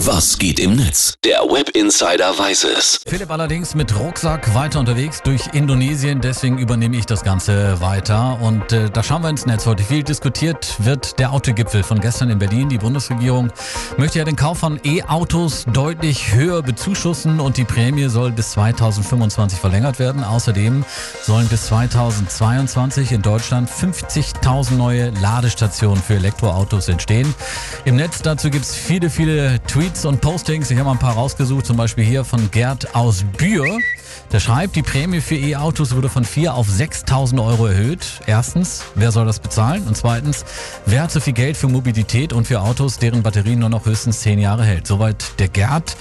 Was geht im Netz? Der Web Insider weiß es. Philipp allerdings mit Rucksack weiter unterwegs durch Indonesien, deswegen übernehme ich das Ganze weiter. Und äh, da schauen wir ins Netz. Heute viel diskutiert wird der Autogipfel von gestern in Berlin. Die Bundesregierung möchte ja den Kauf von E-Autos deutlich höher bezuschussen und die Prämie soll bis 2025 verlängert werden. Außerdem sollen bis 2022 in Deutschland 50.000 neue Ladestationen für Elektroautos entstehen. Im Netz dazu gibt es viele, viele Tweets Tweets und Postings. Ich habe mal ein paar rausgesucht, zum Beispiel hier von Gerd aus Bühr. Der schreibt, die Prämie für E-Autos wurde von 4 auf 6.000 Euro erhöht. Erstens, wer soll das bezahlen? Und zweitens, wer hat so viel Geld für Mobilität und für Autos, deren Batterien nur noch höchstens 10 Jahre hält? Soweit der Gerd.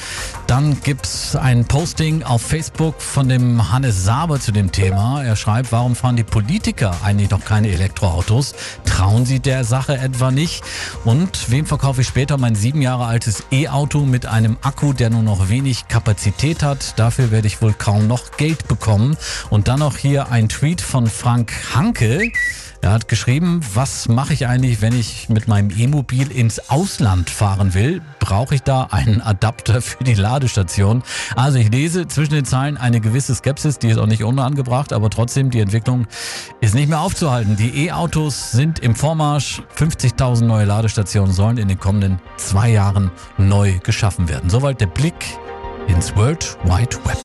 Dann gibt's ein Posting auf Facebook von dem Hannes Saber zu dem Thema. Er schreibt, warum fahren die Politiker eigentlich noch keine Elektroautos? Trauen sie der Sache etwa nicht? Und wem verkaufe ich später mein sieben Jahre altes E-Auto mit einem Akku, der nur noch wenig Kapazität hat? Dafür werde ich wohl kaum noch Geld bekommen. Und dann noch hier ein Tweet von Frank Hanke. Er hat geschrieben, was mache ich eigentlich, wenn ich mit meinem E-Mobil ins Ausland fahren will? Brauche ich da einen Adapter für die Ladestation? Also ich lese zwischen den Zeilen eine gewisse Skepsis, die ist auch nicht unangebracht, aber trotzdem, die Entwicklung ist nicht mehr aufzuhalten. Die E-Autos sind im Vormarsch. 50.000 neue Ladestationen sollen in den kommenden zwei Jahren neu geschaffen werden. Soweit der Blick ins World Wide Web.